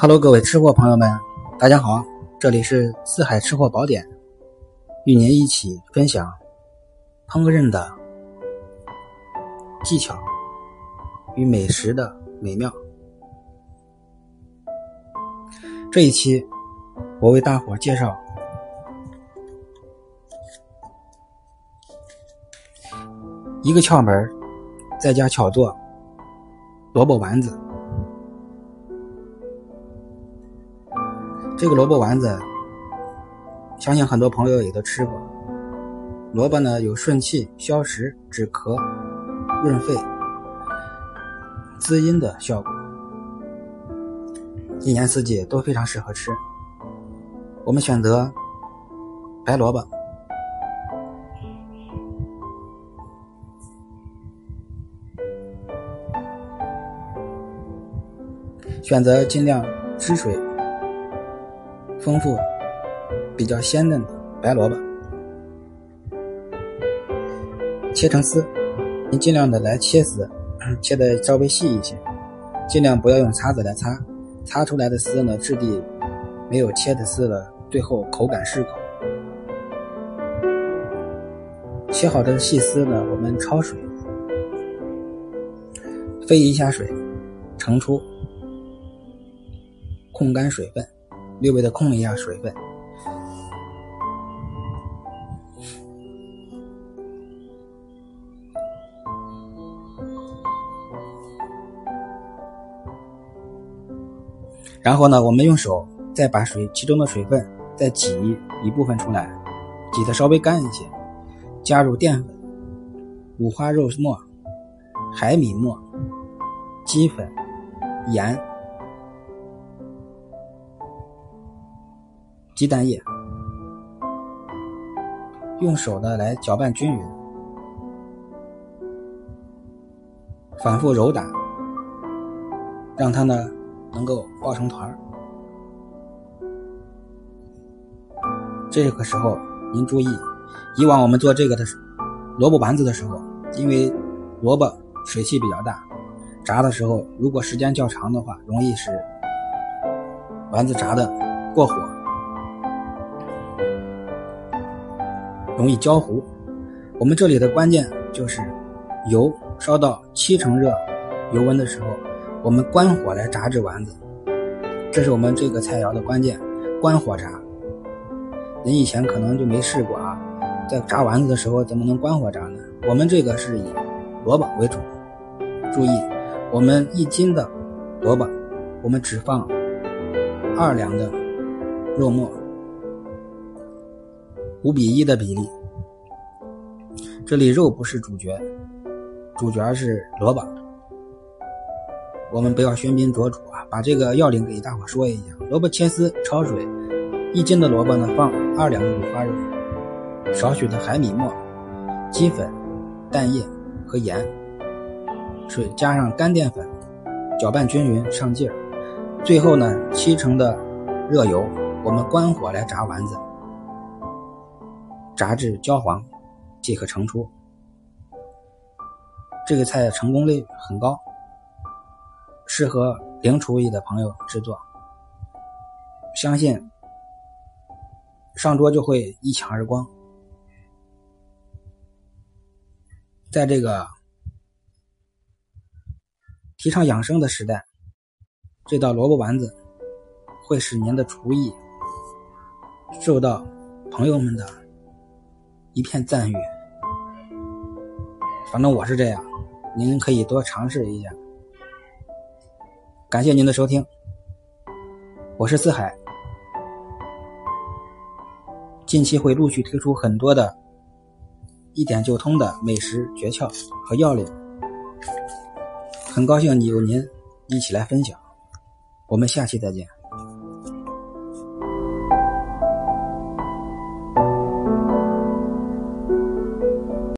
Hello，各位吃货朋友们，大家好，这里是四海吃货宝典，与您一起分享烹饪的技巧与美食的美妙。这一期，我为大伙介绍一个窍门，在家巧做萝卜丸子。这个萝卜丸子，相信很多朋友也都吃过。萝卜呢有顺气、消食、止咳、润肺、滋阴的效果，一年四季都非常适合吃。我们选择白萝卜，选择尽量汁水。丰富、比较鲜嫩的白萝卜，切成丝，您尽量的来切丝，切的稍微细一些，尽量不要用擦子来擦，擦出来的丝呢质地没有切的丝了，最后口感适口。切好的细丝呢，我们焯水，飞一下水，盛出，控干水分。略微的控一下水分，然后呢，我们用手再把水其中的水分再挤一部分出来，挤的稍微干一些，加入淀粉、五花肉末、海米末、鸡粉、盐。鸡蛋液，用手呢来搅拌均匀，反复揉打，让它呢能够抱成团儿。这个时候您注意，以往我们做这个的萝卜丸子的时候，因为萝卜水汽比较大，炸的时候如果时间较长的话，容易使丸子炸的过火。容易焦糊，我们这里的关键就是油烧到七成热油温的时候，我们关火来炸制丸子，这是我们这个菜肴的关键，关火炸。您以前可能就没试过啊，在炸丸子的时候怎么能关火炸呢？我们这个是以萝卜为主，注意，我们一斤的萝卜，我们只放二两的肉末。五比一的比例，这里肉不是主角，主角是萝卜。我们不要喧宾夺主啊，把这个要领给大伙说一下：萝卜切丝焯水，一斤的萝卜呢放二两的五花肉，少许的海米末、鸡粉、蛋液和盐，水加上干淀粉，搅拌均匀上劲儿。最后呢，七成的热油，我们关火来炸丸子。炸至焦黄即可盛出。这个菜成功率很高，适合零厨艺的朋友制作。相信上桌就会一抢而光。在这个提倡养生的时代，这道萝卜丸子会使您的厨艺受到朋友们的。一片赞誉，反正我是这样，您可以多尝试一下。感谢您的收听，我是四海，近期会陆续推出很多的一点就通的美食诀窍和要领，很高兴有您一起来分享，我们下期再见。